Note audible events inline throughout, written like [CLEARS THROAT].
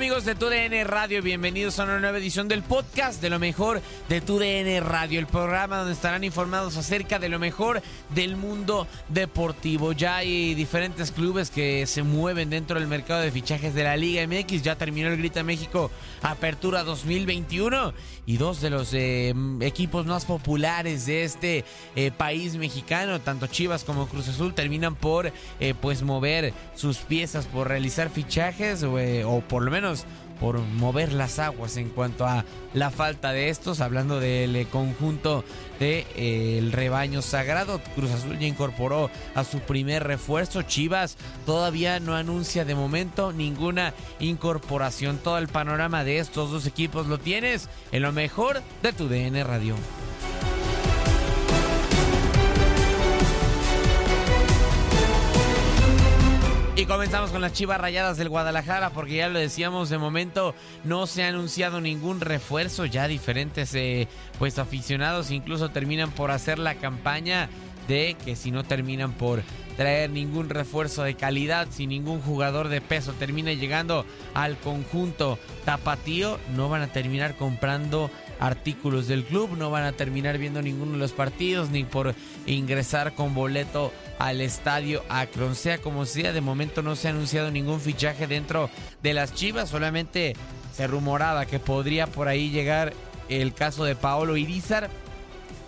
¿Qué tal amigos de TUDN Radio? Bienvenidos a una nueva edición del podcast de lo mejor de TUDN Radio, el programa donde estarán informados acerca de lo mejor del mundo deportivo. Ya hay diferentes clubes que se mueven dentro del mercado de fichajes de la Liga MX. Ya terminó el Grita México Apertura 2021 y dos de los eh, equipos más populares de este eh, país mexicano, tanto Chivas como Cruz Azul, terminan por eh, pues mover sus piezas, por realizar fichajes o por lo menos por mover las aguas en cuanto a la falta de estos, hablando del eh, conjunto del de, eh, rebaño sagrado. Cruz Azul ya incorporó a su primer refuerzo. Chivas todavía no anuncia de momento ninguna incorporación. Todo el panorama de estos dos equipos lo tienes en lo mejor de tu DN Radio. Y comenzamos con las Chivas Rayadas del Guadalajara porque ya lo decíamos, de momento no se ha anunciado ningún refuerzo, ya diferentes eh, pues aficionados incluso terminan por hacer la campaña de que si no terminan por traer ningún refuerzo de calidad, si ningún jugador de peso termina llegando al conjunto tapatío, no van a terminar comprando artículos del club, no van a terminar viendo ninguno de los partidos ni por ingresar con boleto al estadio Akron. Sea como sea, de momento no se ha anunciado ningún fichaje dentro de las Chivas, solamente se rumoraba que podría por ahí llegar el caso de Paolo Irizar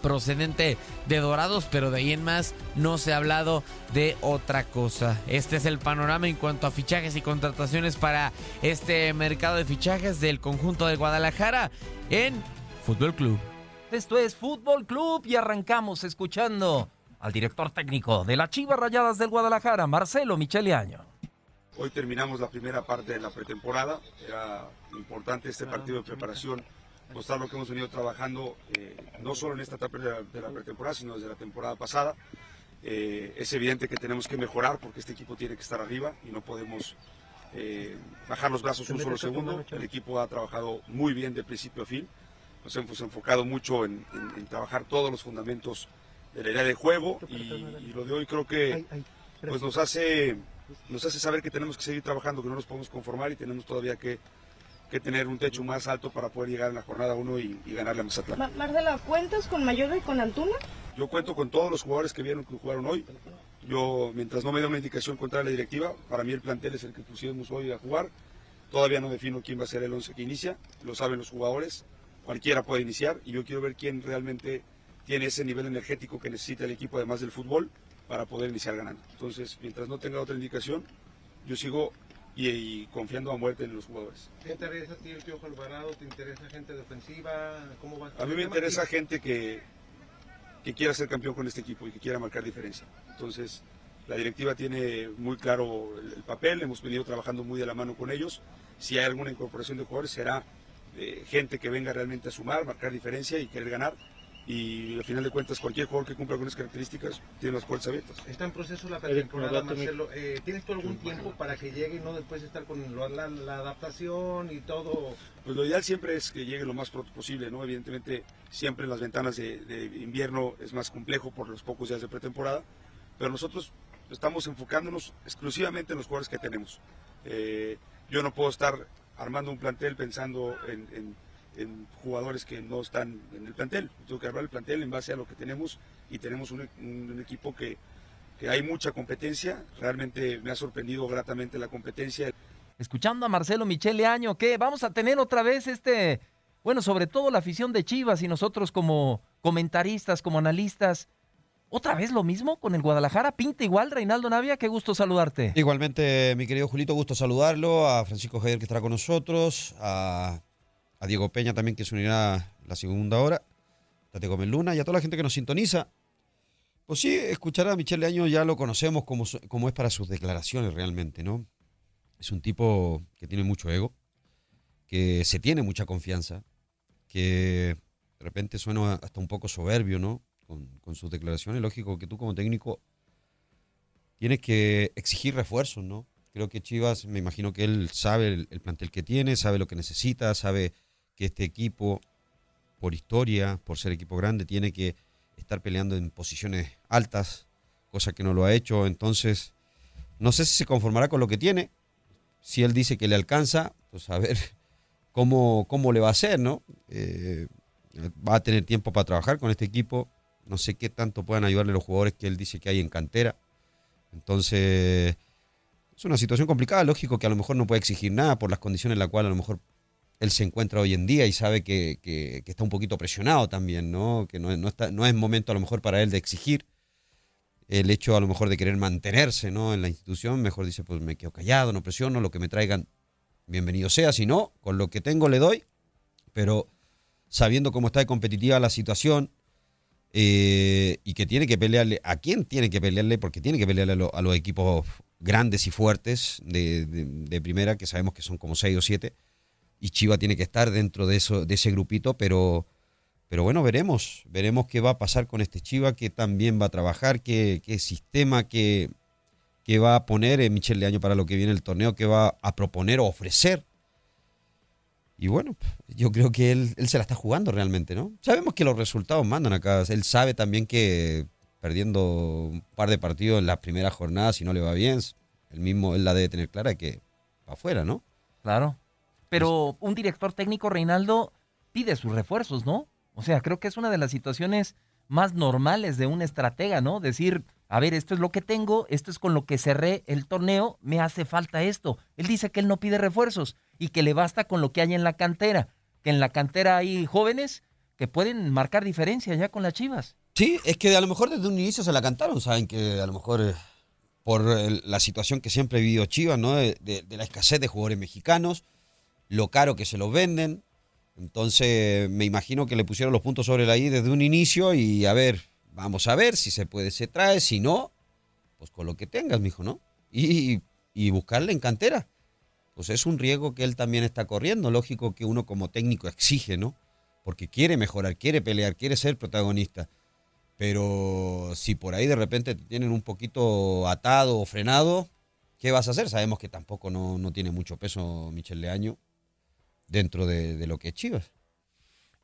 procedente de Dorados, pero de ahí en más no se ha hablado de otra cosa. Este es el panorama en cuanto a fichajes y contrataciones para este mercado de fichajes del conjunto de Guadalajara en Fútbol Club. Esto es Fútbol Club y arrancamos escuchando al director técnico de las Chivas Rayadas del Guadalajara, Marcelo Michele Año. Hoy terminamos la primera parte de la pretemporada. Era importante este partido de preparación mostrar lo que hemos venido trabajando eh, no solo en esta etapa de la, de la, pretemporada, sino desde la temporada pasada. Eh, es evidente que tenemos que mejorar porque este equipo tiene que estar arriba y no podemos eh, bajar los brazos un solo segundo. El equipo ha trabajado muy bien de principio a fin. Nos hemos enfocado mucho en, en, en trabajar todos los fundamentos de la idea de juego y, y, lo de hoy creo que pues nos hace, nos hace saber que tenemos que seguir trabajando, que no nos podemos conformar y tenemos todavía que que tener un techo más alto para poder llegar en la jornada 1 y, y, ganarle a Mazatlán. Mar Marcela, ¿cuentas con Mayorga y con Antuna? Yo cuento con todos los jugadores que vieron que jugaron hoy. Yo, mientras no me dé una indicación contra la directiva, para mí el plantel es el que pusimos hoy a jugar. Todavía no defino quién va a ser el 11 que inicia, lo saben los jugadores, cualquiera puede iniciar y yo quiero ver quién realmente tiene ese nivel energético que necesita el equipo además del fútbol para poder iniciar ganando. Entonces, mientras no tenga otra indicación, yo sigo y, y confiando a muerte en los jugadores. ¿Qué te interesa a ti el Piojo Alvarado? ¿Te interesa gente de ofensiva? ¿Cómo va? A mí me interesa gente que, que quiera ser campeón con este equipo y que quiera marcar diferencia. Entonces, la directiva tiene muy claro el, el papel, hemos venido trabajando muy de la mano con ellos. Si hay alguna incorporación de jugadores, será eh, gente que venga realmente a sumar, marcar diferencia y querer ganar. Y al final de cuentas, cualquier jugador que cumpla con esas características tiene las puertas abiertas. Está en proceso la pretemporada, Marcelo. Eh, ¿Tienes tú algún tiempo para que llegue y no después de estar con lo- la, la adaptación y todo? Pues lo ideal siempre es que llegue lo más pronto posible, ¿no? Evidentemente, siempre en las ventanas de, de invierno es más complejo por los pocos días de pretemporada, pero nosotros estamos enfocándonos exclusivamente en los jugadores que tenemos. Eh, yo no puedo estar armando un plantel pensando en, jugadores que no están en el plantel. Tengo que armar el plantel en base a lo que tenemos y tenemos un equipo que, que hay mucha competencia. Realmente me ha sorprendido gratamente la competencia. Escuchando a Marcelo Michele Año, que vamos a tener otra vez este, bueno, sobre todo la afición de Chivas y nosotros como comentaristas, como analistas. ¿Otra vez lo mismo con el Guadalajara? ¿Pinta igual, Reinaldo Navia? Qué gusto saludarte. Igualmente, mi querido Julito, gusto saludarlo, a Francisco Javier que estará con nosotros, a, a Diego Peña también que se unirá la segunda hora, Tate Gómez Luna y a toda la gente que nos sintoniza. Pues sí, escuchar a Michelle Año ya lo conocemos como, como es para sus declaraciones realmente, ¿no? Es un tipo que tiene mucho ego, que se tiene mucha confianza, que de repente suena hasta un poco soberbio, ¿no? Con, sus declaraciones. Lógico que tú como técnico tienes que exigir refuerzos, ¿no? Creo que Chivas, me imagino que él sabe el, el plantel que tiene, sabe lo que necesita, sabe que este equipo, por historia, por ser equipo grande, tiene que estar peleando en posiciones altas, cosa que no lo ha hecho. Entonces, no sé si se conformará con lo que tiene. Si él dice que le alcanza, pues a ver [LAUGHS] cómo, cómo le va a hacer, ¿no? Eh, va a tener tiempo para trabajar con este equipo. No sé qué tanto puedan ayudarle los jugadores que él dice que hay en cantera. Entonces, es una situación complicada. Lógico que a lo mejor no puede exigir nada por las condiciones en las cuales a lo mejor él se encuentra hoy en día y sabe que, que- está un poquito presionado también, ¿no? Que no, no, está, no es momento a lo mejor para él de exigir. El hecho a lo mejor de querer mantenerse, ¿no? En la institución, mejor dice, pues me quedo callado, no presiono, lo que me traigan, bienvenido sea. Si no, con lo que tengo le doy, pero sabiendo cómo está de competitiva la situación, eh, y que tiene que pelearle, ¿a quién tiene que pelearle? Porque tiene que pelearle a, lo- a los equipos grandes y fuertes de, primera, que sabemos que son como seis o siete, y Chiva tiene que estar dentro de, eso, de ese grupito, pero, pero bueno, veremos, veremos qué va a pasar con este Chiva, qué también va a trabajar, qué, sistema, qué, qué va a poner en Michel Leaño para lo que viene el torneo, qué va a proponer o ofrecer. Y bueno, yo creo que él, él se la está jugando realmente, ¿no? Sabemos que los resultados mandan acá. Él sabe también que perdiendo un par de partidos en las primeras jornadas, si no le va bien, él mismo, él la debe tener clara que va afuera, ¿no? Claro. Pero un director técnico, Reinaldo, pide sus refuerzos, ¿no? O sea, creo que es una de las situaciones más normales de un estratega, ¿no? Decir, a ver, esto es lo que tengo, esto es con lo que cerré el torneo, me hace falta esto. Él dice que él no pide refuerzos y que le basta con lo que hay en la cantera, que en la cantera hay jóvenes que pueden marcar diferencia ya con las Chivas. Sí, es que a lo mejor desde un inicio se la cantaron, saben que a lo mejor eh, por la situación que siempre ha vivido Chivas, ¿no? De la escasez de jugadores mexicanos, lo caro que se los venden. Entonces, me imagino que le pusieron los puntos sobre la I desde un inicio y a ver, vamos a ver si se puede, se trae, si no, pues con lo que tengas, mijo, ¿no? Y, y buscarle en cantera. Pues es un riesgo que él también está corriendo. Lógico que uno como técnico exige, ¿no? Porque quiere mejorar, quiere pelear, quiere ser protagonista. Pero si por ahí de repente te tienen un poquito atado o frenado, ¿qué vas a hacer? Sabemos que tampoco no, no tiene mucho peso Michel Leaño dentro de, de lo que es Chivas.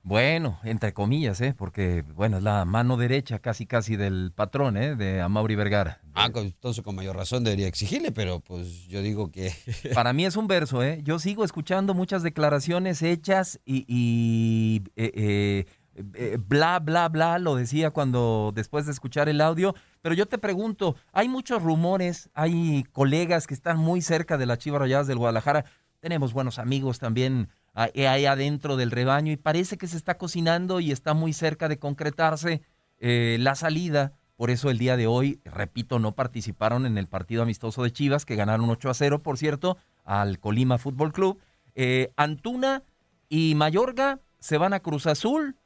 Bueno, entre comillas, ¿eh? Porque, bueno, es la mano derecha casi casi del patrón, ¿eh? De Amaury Vergara. Ah, entonces con mayor razón debería exigirle, pero pues yo digo que... [LAUGHS] Para mí es un verso, ¿eh? Yo sigo escuchando muchas declaraciones hechas y, y, eh, eh, eh, bla, bla, bla, lo decía cuando después de escuchar el audio. Pero yo te pregunto, hay muchos rumores, hay colegas que están muy cerca de las Chivas Rayadas del Guadalajara. Tenemos buenos amigos también ahí adentro del rebaño y parece que se está cocinando y está muy cerca de concretarse eh, la salida. Por eso el día de hoy, repito, no participaron en el partido amistoso de Chivas, que ganaron 8 a 0, por cierto, al Colima Fútbol Club. Eh, Antuna y Mayorga se van a Cruz Azul,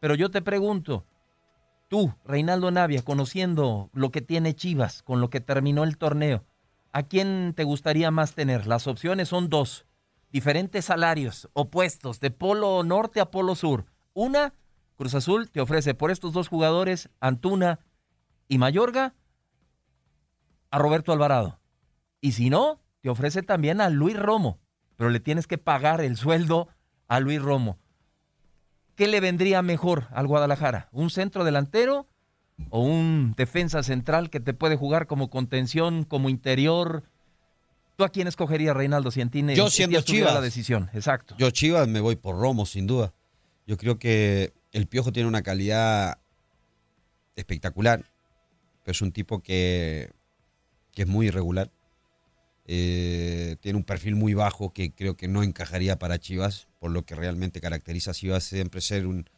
pero yo te pregunto, tú, Reinaldo Navia, conociendo lo que tiene Chivas, con lo que terminó el torneo, ¿a quién te gustaría más tener? Las opciones son dos, diferentes salarios, opuestos, de polo norte a polo sur. Una, Cruz Azul te ofrece por estos dos jugadores, Antuna y Mayorga, a Roberto Alvarado. Y si no, te ofrece también a Luis Romo, pero le tienes que pagar el sueldo a Luis Romo. ¿Qué le vendría mejor al Guadalajara? ¿Un centro delantero o un defensa central que te puede jugar como contención, como interior? ¿Tú a quién escogerías, Reinaldo, si Yo siendo Chivas. la decisión, exacto. Yo Chivas me voy por Romo, sin duda. Yo creo que el Piojo tiene una calidad espectacular, pero es un tipo que, que es muy irregular. Eh, tiene un perfil muy bajo que creo que no encajaría para Chivas, por lo que realmente caracteriza a Chivas siempre ser un,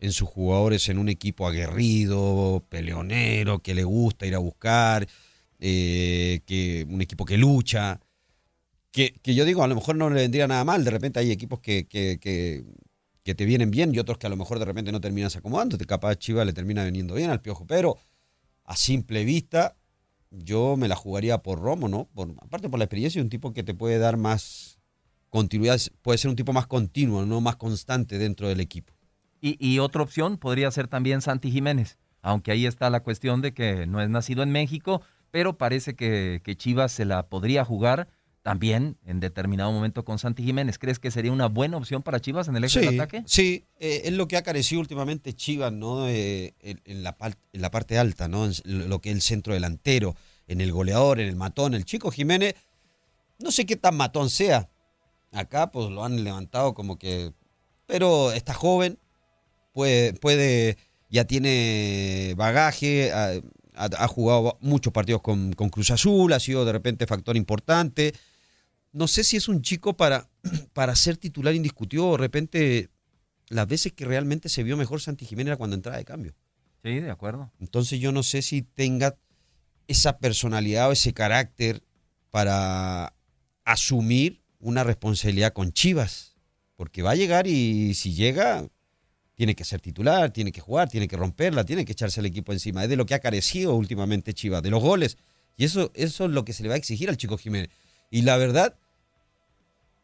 en sus jugadores en un equipo aguerrido, peleonero, que le gusta ir a buscar, eh, que un equipo que lucha. Que, yo digo, a lo mejor no le vendría nada mal, de repente hay equipos que, que, que, te vienen bien y otros que a lo mejor de repente no terminas acomodándote, capaz Chivas le termina veniendo bien al Piojo, pero a simple vista yo me la jugaría por Romo, ¿no? aparte por la experiencia, un tipo que te puede dar más continuidad, puede ser un tipo más continuo, no más constante dentro del equipo. Y, otra opción podría ser también Santi Jiménez, aunque ahí está la cuestión de que no es nacido en México, pero parece que, Chivas se la podría jugar también en determinado momento con Santi Jiménez. ¿Crees que sería una buena opción para Chivas en el eje del ataque? Sí, eh, es lo que ha carecido últimamente Chivas, ¿no? Eh, en, la, en la parte alta, ¿no? En lo que es el centro delantero, en el goleador, en el matón. El chico Jiménez, no sé qué tan matón sea. Acá, pues lo han levantado como que. Pero está joven, puede, puede ya tiene bagaje, ha, jugado muchos partidos con, con Cruz Azul, ha sido de repente factor importante no sé si es un chico para, [CLEARS THROAT] para ser titular indiscutido. De repente, las veces que realmente se vio mejor Santi Jiménez era cuando entraba de cambio. Sí, de acuerdo. Entonces yo no sé si tenga esa personalidad o ese carácter para asumir una responsabilidad con Chivas. Porque va a llegar y si llega, tiene que ser titular, tiene que jugar, tiene que romperla, tiene que echarse el equipo encima. Es de lo que ha carecido últimamente Chivas, de los goles. Y eso, eso es lo que se le va a exigir al chico Jiménez. Y la verdad,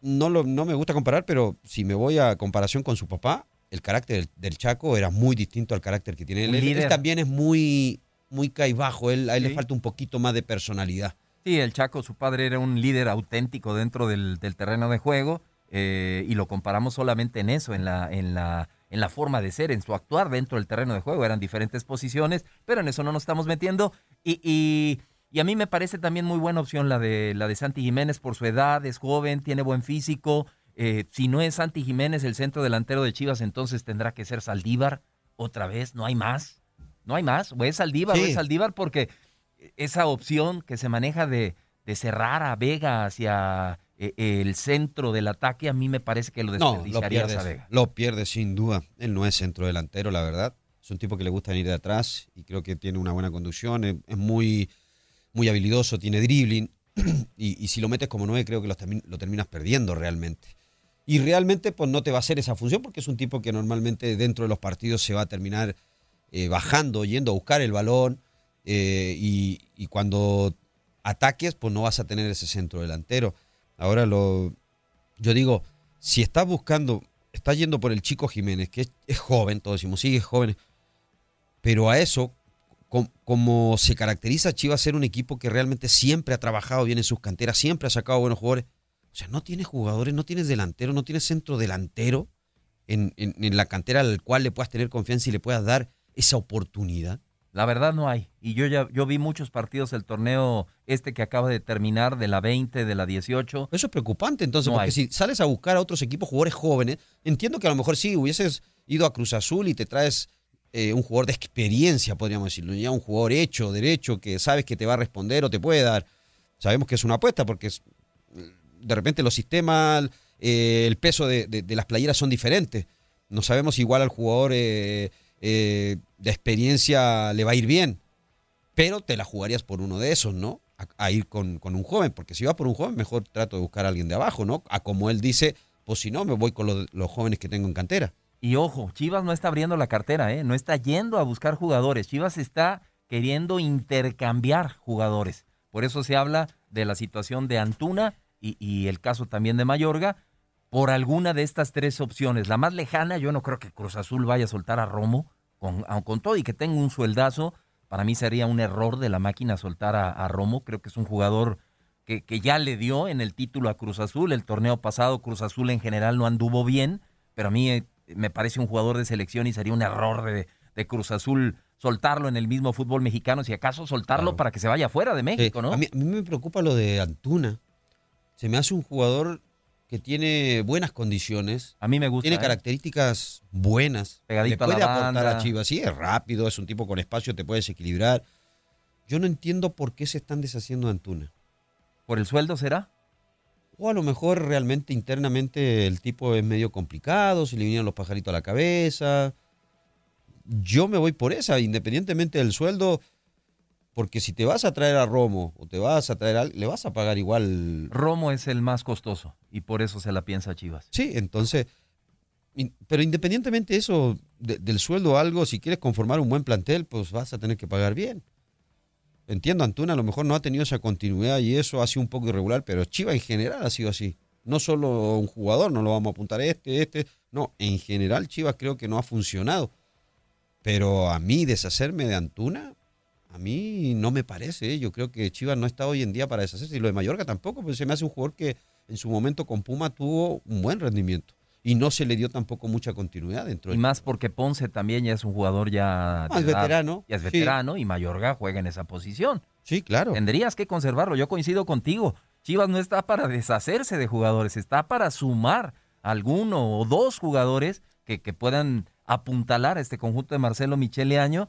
no, lo, no me gusta comparar, pero si me voy a comparación con su papá, el carácter del, Chaco era muy distinto al carácter que tiene él. Él, también es muy, muy caibajo, él, a él le falta un poquito más de personalidad. Sí, el Chaco, su padre era un líder auténtico dentro del, terreno de juego eh, y lo comparamos solamente en eso, en la, en, la, en la forma de ser, en su actuar dentro del terreno de juego. Eran diferentes posiciones, pero en eso no nos estamos metiendo. y y a mí me parece también muy buena opción la de, la de Santi Jiménez por su edad, es joven, tiene buen físico. Eh, si no es Santi Jiménez el centro delantero de Chivas, entonces tendrá que ser Saldívar otra vez, no hay más. No hay más, o es Saldívar o es Saldívar porque esa opción que se maneja de, de cerrar a Vega hacia eh, el centro del ataque, a mí me parece que lo desperdiciaría no, lo Vega. Lo pierde sin duda. Él no es centro delantero, la verdad. Es un tipo que le gusta venir de atrás y creo que tiene una buena conducción. es muy muy habilidoso, tiene dribbling, [CLEARS THROAT] y, si lo metes como nueve creo que lo, lo, terminas perdiendo realmente. Y realmente pues no te va a hacer esa función porque es un tipo que normalmente dentro de los partidos se va a terminar eh, bajando, yendo a buscar el balón, eh, y, cuando ataques pues no vas a tener ese centro delantero. Ahora lo, yo digo, si estás buscando, estás yendo por el chico Jiménez, que es, joven, todos decimos, sí, es joven, pero a eso como, se caracteriza Chivas ser un equipo que realmente siempre ha trabajado bien en sus canteras, siempre ha sacado buenos jugadores. O sea, no tienes jugadores, no tienes delantero, no tienes centro delantero en, la cantera al cual le puedas tener confianza y le puedas dar esa oportunidad. La verdad no hay. Y yo ya yo vi muchos partidos del torneo este que acaba de terminar, de la 20, de la 18. Eso es preocupante entonces, porque si sales a buscar a otros equipos, jugadores jóvenes, entiendo que a lo mejor sí hubieses ido a Cruz Azul y te traes eh, un jugador de experiencia, podríamos decirlo, ya un jugador hecho, derecho, que sabes que te va a responder o te puede dar. Sabemos que es una apuesta porque es- de repente los sistemas, eh, el peso de, de- de las playeras son diferentes. No sabemos igual al jugador eh, eh, de experiencia le va a ir bien, pero te la jugarías por uno de esos, ¿no? A, ir con, con un joven, porque si va por un joven, mejor trato de buscar a alguien de abajo, ¿no? A como él dice, pues si no, me voy con los, los jóvenes que tengo en cantera. Y ojo, Chivas no está abriendo la cartera, ¿eh? no está yendo a buscar jugadores. Chivas está queriendo intercambiar jugadores. Por eso se habla de la situación de Antuna y, y el caso también de Mayorga, por alguna de estas tres opciones. La más lejana, yo no creo que Cruz Azul vaya a soltar a Romo, con, aun con todo y que tenga un sueldazo. Para mí sería un error de la máquina soltar a, a Romo. Creo que es un jugador que, que ya le dio en el título a Cruz Azul. El torneo pasado, Cruz Azul en general no anduvo bien, pero a mí eh, me parece un jugador de selección y sería un error de, de Cruz Azul soltarlo en el mismo fútbol mexicano, si acaso soltarlo para que se vaya fuera de México, Eh, ¿no? A mí, a mí me preocupa lo de Antuna. Se me hace un jugador que tiene buenas condiciones. A mí me gusta. Tiene ¿eh? características buenas. Pegadito Le a la puede aportar banda. a Chivas. Sí, es rápido, es un tipo con espacio, te puede desequilibrar. Yo no entiendo por qué se están deshaciendo de Antuna. ¿Por el sueldo será? O a lo mejor realmente internamente el tipo es medio complicado, se le vinieron los pajaritos a la cabeza. Yo me voy por esa, independientemente del sueldo, porque si te vas a traer a Romo o te vas a traer a le vas a pagar igual. Romo es el más costoso y por eso se la piensa Chivas. Sí, entonces, pero independientemente de eso, de- del sueldo o algo, si quieres conformar un buen plantel, pues vas a tener que pagar bien. Entiendo, Antuna a lo mejor no ha tenido esa continuidad y eso ha sido un poco irregular, pero Chivas en general ha sido así. No solo un jugador, no lo vamos a apuntar este, este. No, en general Chivas creo que no ha funcionado. Pero a mí deshacerme de Antuna, a mí no me parece. ¿eh? Yo creo que Chivas no está hoy en día para deshacerse. Y lo de Mallorca tampoco, pues se me hace un jugador que en su momento con Puma tuvo un buen rendimiento. Y no se le dio tampoco mucha continuidad dentro Y del más porque Ponce también ya es un jugador ya... Ah, edad, veterano, Ya es sí. veterano y Mayorga juega en esa posición. Sí, claro. Tendrías que conservarlo. Yo coincido contigo. Chivas no está para deshacerse de jugadores, está para sumar alguno o dos jugadores que, que puedan apuntalar a este conjunto de Marcelo Michele Año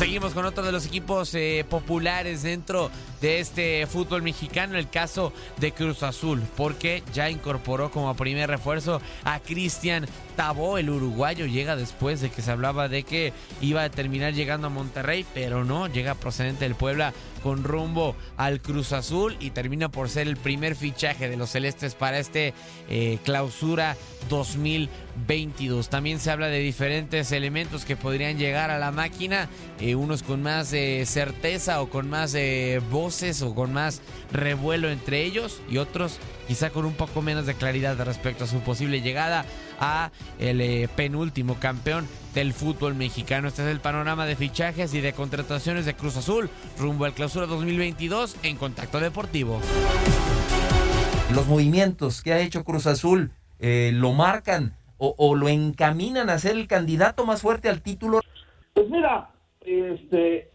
Seguimos con otro de los equipos eh, populares dentro de este fútbol mexicano, el caso de Cruz Azul, porque ya incorporó como primer refuerzo a Cristian Tabó, el uruguayo, llega después de que se hablaba de que iba a terminar llegando a Monterrey, pero no, llega procedente del Puebla con rumbo al Cruz Azul y termina por ser el primer fichaje de los celestes para este eh, clausura 2022. También se habla de diferentes elementos que podrían llegar a la máquina, eh, unos con más eh, certeza o con más voces o con más revuelo entre ellos y otros quizá con un poco menos de claridad respecto a su posible llegada a el eh, penúltimo campeón del fútbol mexicano. Este es el panorama de fichajes y de contrataciones de Cruz Azul rumbo al clausura 2022 en Contacto Deportivo. los movimientos que ha hecho Cruz Azul eh, lo marcan o, o lo encaminan a ser el candidato más fuerte al título. Pues mira, este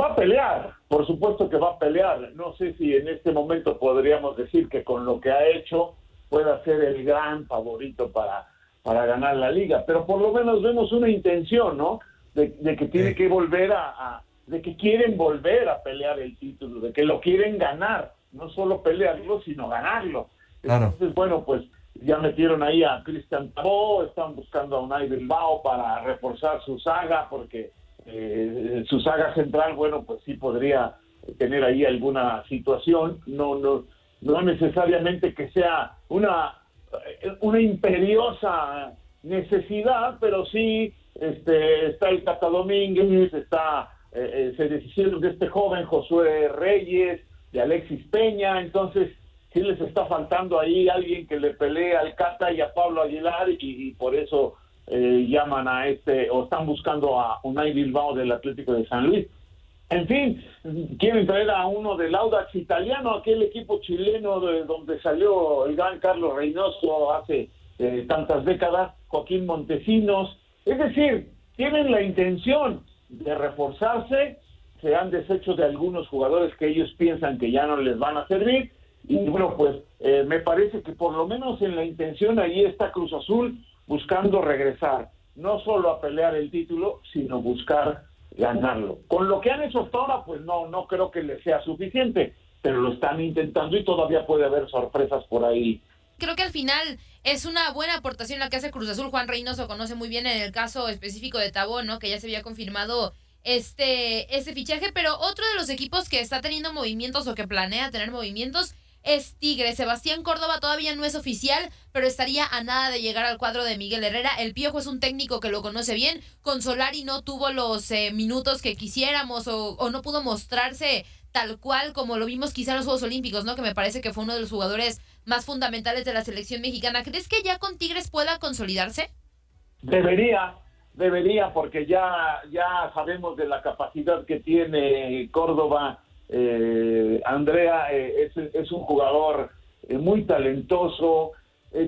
va a pelear, por supuesto que va a pelear. No sé si en este momento podríamos decir que con lo que ha hecho pueda ser el gran favorito para, para ganar la liga, pero por lo menos vemos una intención, ¿no? De, de que tiene que volver a, a- de que quieren volver a pelear el título, de que lo quieren ganar, no solo pelearlo, sino ganarlo. Claro. Entonces, bueno, pues ya metieron ahí a Cristian Tabó, están buscando a Unai Bilbao para reforzar su saga, porque eh, su saga central, bueno, pues sí podría tener ahí alguna situación, no, no, no necesariamente que sea una, una imperiosa necesidad, pero sí este, está el Tata Domínguez, está, eh, eh, se deshicieron de este joven Josué Reyes, de Alexis Peña, entonces sí les está faltando ahí alguien que le pelee al Cata y a Pablo Aguilar y por eso eh, llaman a este o están buscando a Unai Bilbao del Atlético de San Luis. En fin, quieren traer a uno del Audax italiano, aquel equipo chileno de donde salió el gran Carlos Reynoso hace eh, tantas décadas, Joaquín Montesinos. Es decir, tienen la intención de reforzarse, se han deshecho de algunos jugadores que ellos piensan que ya no les van a servir. Y bueno, pues eh, me parece que por lo menos en la intención ahí está Cruz Azul buscando regresar, no solo a pelear el título, sino buscar ganarlo. Con lo que han hecho hasta ahora, pues no, no creo que les sea suficiente, pero lo están intentando y todavía puede haber sorpresas por ahí. Creo que al final es una buena aportación la que hace Cruz Azul. Juan Reynoso conoce muy bien en el caso específico de Tabón, ¿no? Que ya se había confirmado este, este fichaje, pero otro de los equipos que está teniendo movimientos o que planea tener movimientos es Tigre. Sebastián Córdoba todavía no es oficial, pero estaría a nada de llegar al cuadro de Miguel Herrera. El Piojo es un técnico que lo conoce bien. Con Solari no tuvo los eh, minutos que quisiéramos o, o, no pudo mostrarse tal cual como lo vimos quizá en los Juegos Olímpicos, ¿no? Que me parece que fue uno de los jugadores más fundamentales de la selección mexicana. ¿Crees que ya con Tigres pueda consolidarse? Debería, debería, porque ya, ya sabemos de la capacidad que tiene Córdoba eh, Andrea eh, es, un jugador eh, muy talentoso,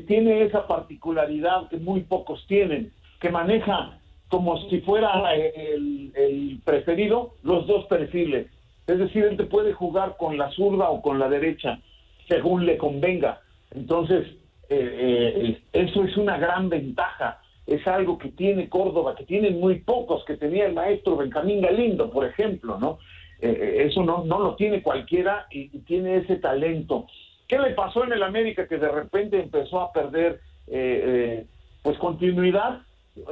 tiene esa particularidad que muy pocos tienen, que maneja como si fuera el, el, preferido los dos perfiles. Es decir, él te puede jugar con la zurda o con la derecha, según le convenga. Entonces, eso es una gran ventaja. Es algo que tiene Córdoba, que tienen muy pocos, que tenía el maestro Benjamín Galindo, por ejemplo, ¿no? Eh, eso no, no lo tiene cualquiera y, tiene ese talento. ¿Qué le pasó en el América que de repente empezó a perder eh, eh, pues continuidad?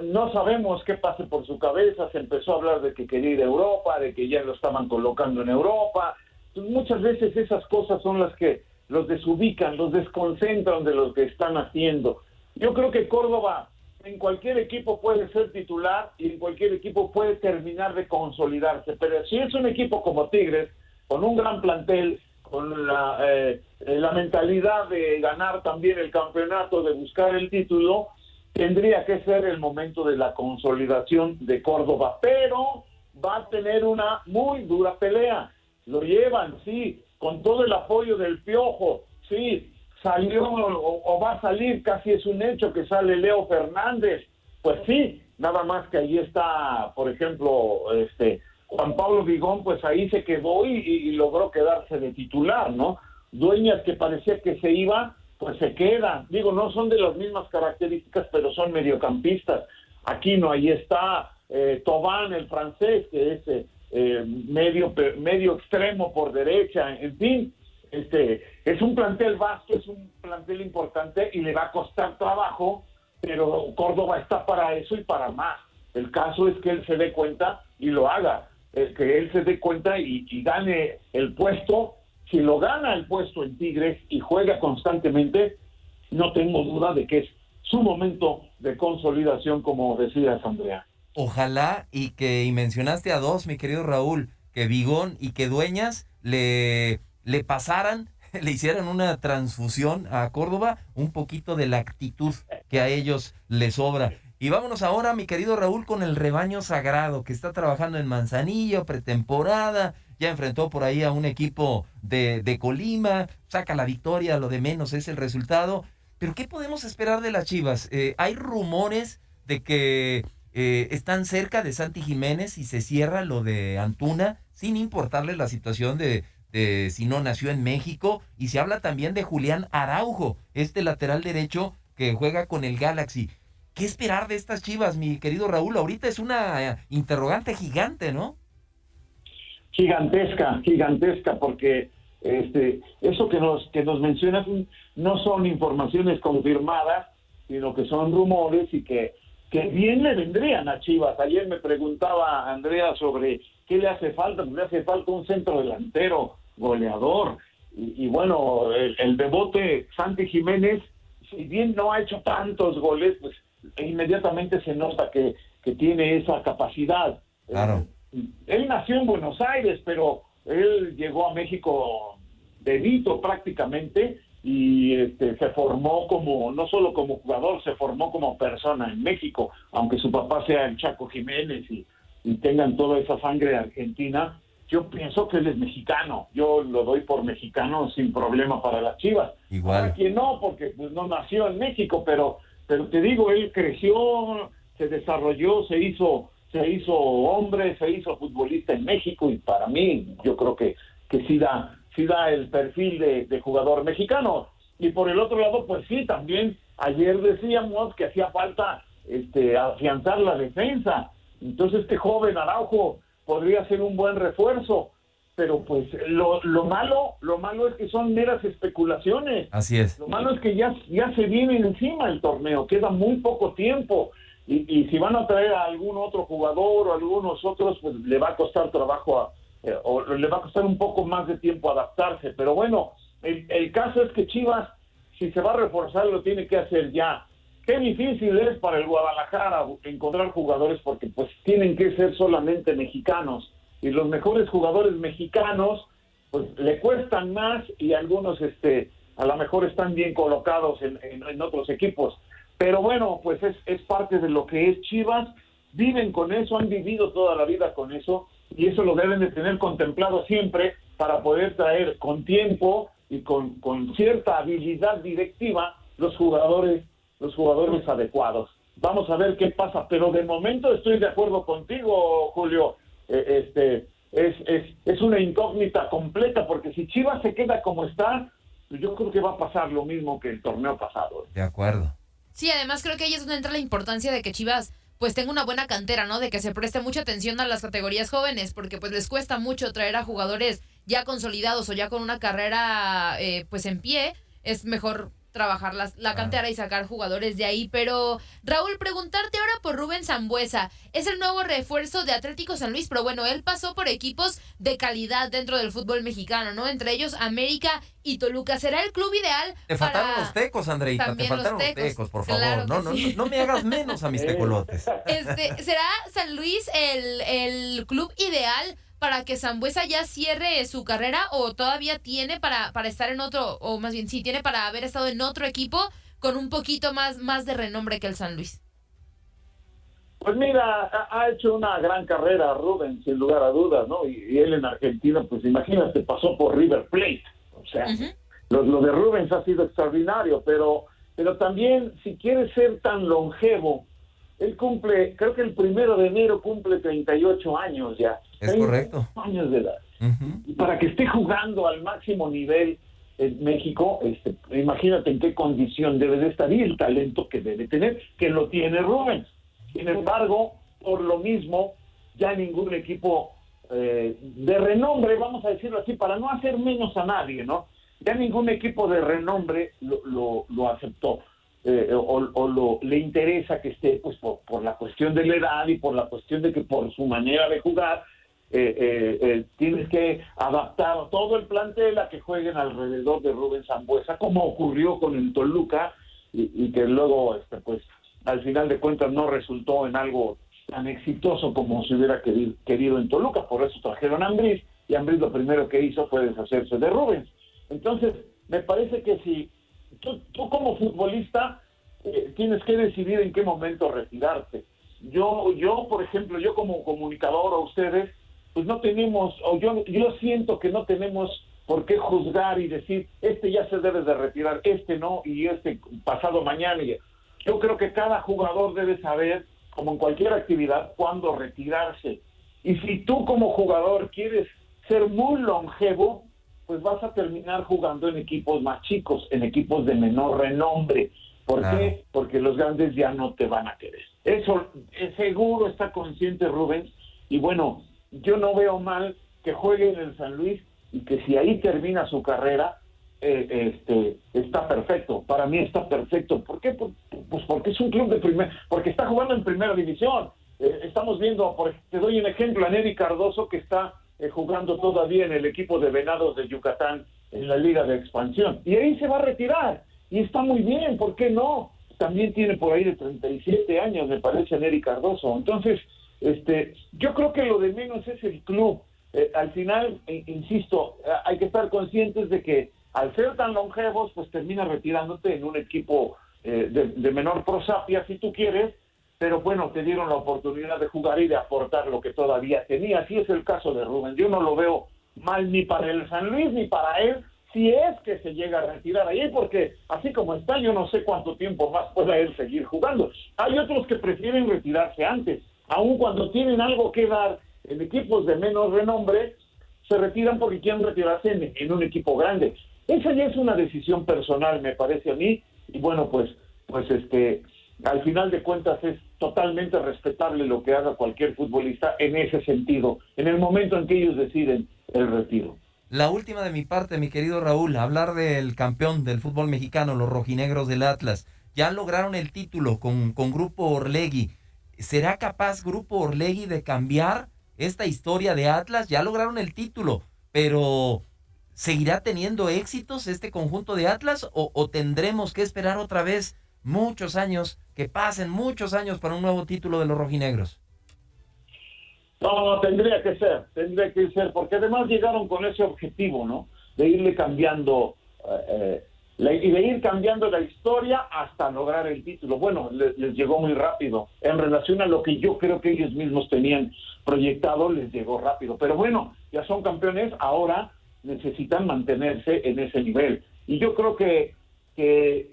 No sabemos qué pase por su cabeza, se empezó a hablar de que quería ir a Europa, de que ya lo estaban colocando en Europa. Muchas veces esas cosas son las que los desubican, los desconcentran de lo que están haciendo. Yo creo que Córdoba en cualquier equipo puede ser titular y en cualquier equipo puede terminar de consolidarse. Pero si es un equipo como Tigres, con un gran plantel, con la, eh, la mentalidad de ganar también el campeonato, de buscar el título, tendría que ser el momento de la consolidación de Córdoba. Pero va a tener una muy dura pelea. Lo llevan, sí, con todo el apoyo del Piojo, sí, salió o, va a salir, casi es un hecho que sale Leo Fernández. Pues sí, nada más que ahí está, por ejemplo, este Juan Pablo Vigón, pues ahí se quedó y, y, logró quedarse de titular, ¿no? Dueñas que parecía que se iba, pues se quedan. Digo, no son de las mismas características, pero son mediocampistas. Aquí no, ahí está eh, Tobán, el francés, que es eh, medio, medio extremo por derecha, en fin, este, es un plantel vasto, es un plantel importante y le va a costar trabajo, pero Córdoba está para eso y para más. El caso es que él se dé cuenta y lo haga, eh, que él se dé cuenta y, y, gane el puesto. Si lo gana el puesto en Tigres y juega constantemente, no tengo duda de que es su momento de consolidación, como decías, Andrea. Ojalá y que y mencionaste a dos, mi querido Raúl, que Vigón y que Dueñas le le pasaran, [LAUGHS] le hicieran una transfusión a Córdoba, un poquito de la actitud que a ellos les sobra. Y vámonos ahora, mi querido Raúl, con el rebaño sagrado que está trabajando en Manzanillo, pretemporada, ya enfrentó por ahí a un equipo de, de Colima, saca la victoria, lo de menos es el resultado. Pero ¿qué podemos esperar de las Chivas? Eh, hay rumores de que eh, están cerca de Santi Jiménez y se cierra lo de Antuna, sin importarle la situación de, si no nació en México, y se habla también de Julián Araujo, este lateral derecho que juega con el Galaxy. ¿Qué esperar de estas chivas, mi querido Raúl? Ahorita es una interrogante gigante, ¿no? Gigantesca, gigantesca, porque este, eso que nos, que nos mencionas no son informaciones confirmadas, sino que son rumores y que, que bien le vendrían a Chivas. Ayer me preguntaba Andrea sobre qué le hace falta, le hace falta un centro delantero, goleador. Y, y bueno, el, el debote Santi Jiménez, si bien no ha hecho tantos goles, pues inmediatamente se nota que, que tiene esa capacidad. Claro. Eh, él nació en Buenos Aires, pero él llegó a México bebito prácticamente y este, se formó como, no solo como jugador, se formó como persona en México, aunque su papá sea el Chaco Jiménez y, y tengan toda esa sangre argentina, yo pienso que él es mexicano, yo lo doy por mexicano sin problema para las Chivas. Igual. Ahora, que no, porque pues, no nació en México, pero, pero te digo, él creció, se desarrolló, se hizo, se hizo hombre, se hizo futbolista en México y para mí yo creo que, que sí da, sí da el perfil de, de jugador mexicano. Y por el otro lado, pues sí, también ayer decíamos que hacía falta este, afianzar la defensa. Entonces este joven Araujo podría ser un buen refuerzo, pero pues lo, lo malo, lo malo es que son meras especulaciones. Así es. Lo malo es que ya, ya se viene encima el torneo, queda muy poco tiempo. Y, y si van a traer a algún otro jugador o a algunos otros, pues le va a costar trabajo, a- eh, o le va a costar un poco más de tiempo adaptarse. Pero bueno, el, el caso es que Chivas, si se va a reforzar, lo tiene que hacer ya. Qué difícil es para el Guadalajara encontrar jugadores porque pues tienen que ser solamente mexicanos. Y los mejores jugadores mexicanos pues le cuestan más y algunos este a lo mejor están bien colocados en, en- otros equipos. Pero bueno, pues es, es parte de lo que es Chivas, viven con eso, han vivido toda la vida con eso y eso lo deben de tener contemplado siempre para poder traer con tiempo y con, con cierta habilidad directiva los jugadores, los jugadores adecuados. Vamos a ver qué pasa, pero de momento estoy de acuerdo contigo, Julio. Eh, este es, es, es una incógnita completa porque si Chivas se queda como está, pues yo creo que va a pasar lo mismo que el torneo pasado. De acuerdo. Sí, además creo que ahí es donde entra la importancia de que Chivas pues tenga una buena cantera, ¿no? De que se preste mucha atención a las categorías jóvenes, porque pues les cuesta mucho traer a jugadores ya consolidados o ya con una carrera eh, pues en pie. Es mejor trabajar las- la cantera y sacar jugadores de ahí. Pero Raúl, preguntarte ahora por Rubén Zambuesa. Es el nuevo refuerzo de Atlético San Luis, pero bueno, él pasó por equipos de calidad dentro del fútbol mexicano, ¿no? Entre ellos América y Toluca. ¿Será el club ideal Te faltaron los tecos, Andreita. Te También los faltaron los tecos, tecos, por favor. claro no, que no, sí. no, no me hagas menos a mis tecolotes. [LAUGHS] Este, ¿Será San Luis el, el club ideal para que Zambuesa ya cierre su carrera o todavía tiene para, para estar en otro, o más bien sí, tiene para haber estado en otro equipo con un poquito más, más de renombre que el San Luis? Pues mira, ha, hecho una gran carrera Rubén, sin lugar a dudas, ¿no? Y, y él en Argentina, pues imagínate, pasó por River Plate. O sea, lo, lo de Rubens ha sido extraordinario, pero, pero también si quiere ser tan longevo, él cumple, creo que el primero de enero cumple 38 años ya. Es 38 correcto. años de edad. Y para que esté jugando al máximo nivel en México, este, imagínate en qué condición debe de estar y el talento que debe tener, que lo tiene Rubens. Sin embargo, por lo mismo, ya ningún equipo eh, de renombre, vamos a decirlo así, para no hacer menos a nadie, ¿no? Ya ningún equipo de renombre lo, lo, lo aceptó. Eh, o, lo, le interesa que esté pues por, la cuestión de la edad y por la cuestión de que por su manera de jugar eh, eh, eh, tienes que adaptar todo el plantel a que jueguen alrededor de Rubén Zambuesa, como ocurrió con el Toluca y, que luego este, pues al final de cuentas no resultó en algo tan exitoso como se hubiera querido, querido en Toluca, por eso trajeron a Ambriz y Ambriz lo primero que hizo fue deshacerse de Rubens. Entonces, me parece que si tú, como futbolista eh, tienes que decidir en qué momento retirarte. Yo, yo, por ejemplo, yo como comunicador o ustedes, pues no tenemos, o yo, yo siento que no tenemos por qué juzgar y decir, este ya se debe de retirar, este no, y este pasado mañana. Yo creo que cada jugador debe saber, como en cualquier actividad, cuándo retirarse. Y si tú como jugador quieres ser muy longevo, pues vas a terminar jugando en equipos más chicos, en equipos de menor renombre. ¿Por qué? Porque los grandes ya no te van a querer. Eso eh, seguro está consciente Rubens. Y bueno, yo no veo mal que juegue en el San Luis y que si ahí termina su carrera, eh, este, está perfecto. Para mí está perfecto. ¿Por qué? Por- Pues porque es un club de primer, porque está jugando en primera división. Eh, estamos viendo, por, te doy un ejemplo, a Neri Cardoso que está eh, jugando todavía en el equipo de Venados de Yucatán en la Liga de Expansión. Y ahí se va a retirar. Y está muy bien, ¿por qué no? También tiene por ahí de 37 años, me parece, Neri Cardoso. Entonces, este, yo creo que lo de menos es el club. eh, al final, eh, insisto, eh, hay que estar conscientes de que al ser tan longevos, pues termina retirándote en un equipo eh, de, de menor prosapia, si tú quieres, pero bueno, te dieron la oportunidad de jugar y de aportar lo que todavía tenía. Así es el caso de Rubén. Yo no lo veo mal ni para el San Luis ni para él, si es que se llega a retirar ahí, porque así como está, yo no sé cuánto tiempo más pueda él seguir jugando. Hay otros que prefieren retirarse antes, aun cuando tienen algo que dar en equipos de menos renombre, se retiran porque quieren retirarse en, un equipo grande. Esa ya es una decisión personal, me parece a mí, y bueno, pues, pues este, al final de cuentas es totalmente respetable lo que haga cualquier futbolista en ese sentido, en el momento en que ellos deciden el retiro. La última de mi parte, mi querido Raúl, hablar del campeón del fútbol mexicano, los rojinegros del Atlas. Ya lograron el título con, con Grupo Orlegui. ¿Será capaz Grupo Orlegui de cambiar esta historia de Atlas? Ya lograron el título, pero ¿seguirá teniendo éxitos este conjunto de Atlas o, o tendremos que esperar otra vez muchos años, que pasen muchos años para un nuevo título de los rojinegros? No, tendría que ser, tendría que ser, porque además llegaron con ese objetivo, ¿no? De irle cambiando, eh, eh, y de ir cambiando la historia hasta lograr el título. Bueno, le- les, llegó muy rápido. En relación a lo que yo creo que ellos mismos tenían proyectado, les llegó rápido. Pero bueno, ya son campeones, ahora necesitan mantenerse en ese nivel. Y yo creo que, que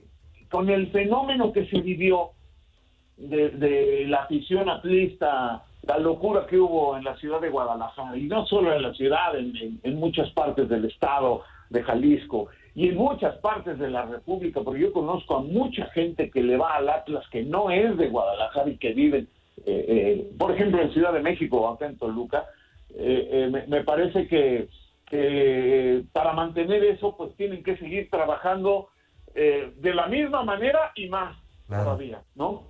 con el fenómeno que se vivió de, de la afición atlista, la locura que hubo en la ciudad de Guadalajara, y no solo en la ciudad, en, muchas partes del estado de Jalisco y en muchas partes de la República, porque yo conozco a mucha gente que le va al Atlas que no es de Guadalajara y que viven, eh, eh, por ejemplo, en Ciudad de México o acá en Toluca, eh, eh, me, parece que, que para mantener eso, pues tienen que seguir trabajando eh, de la misma manera y más Claro. todavía, ¿no?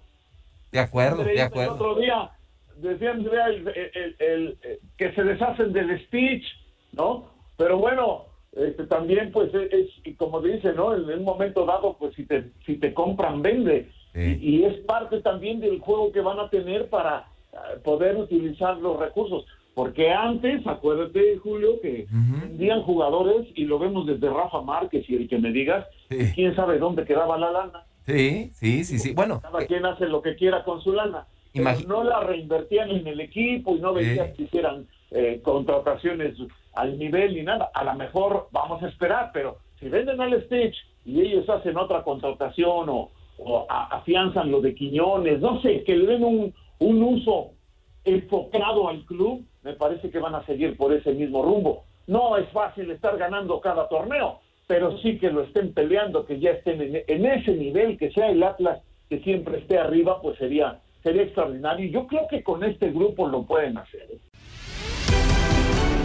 De acuerdo, de El acuerdo. otro día decía Andrea el- el- el- el- eh, que se deshacen del Stitch, ¿no? Pero bueno, este, también pues es, es- y como dice, ¿no? En un momento dado, pues si te, si te compran, vende. Y, y es parte también del juego que van a tener para eh, poder utilizar los recursos. Porque antes, acuérdate, Julio, que vendían jugadores y lo vemos desde Rafa Márquez y el que me digas, quién sabe dónde quedaba la lana. Sí, sí, sí, sí. Bueno, Cada quien hace lo que quiera con su lana. Pero no la reinvertían en el equipo y no veían que hicieran eh, contrataciones al nivel ni nada. A lo mejor vamos a esperar, pero si venden al Stitch y ellos hacen otra contratación o, o a- afianzan lo de Quiñones, no sé, que le den un, un uso enfocado al club, me parece que van a seguir por ese mismo rumbo. No es fácil estar ganando cada torneo, pero sí que lo estén peleando, que ya estén en, ese nivel, que sea el Atlas que siempre esté arriba, pues sería sería extraordinario. Yo creo que con este grupo lo pueden hacer. ¿eh?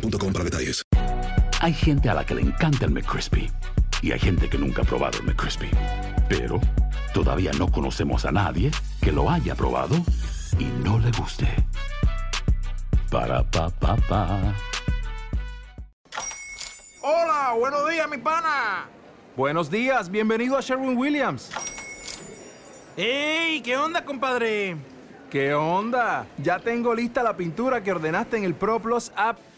boostmobile.com para detalles. Hay gente a la que le encanta el McCrispy y hay gente que nunca ha probado el McCrispy. Pero todavía no conocemos a nadie que lo haya probado y no le guste. Para pa pa pa. Hola, buenos días, mi pana. Buenos días, bienvenido a Sherwin Williams. ¡Ey! ¿Qué onda, compadre? ¿Qué onda? Ya tengo lista la pintura que ordenaste en el ProPlus app.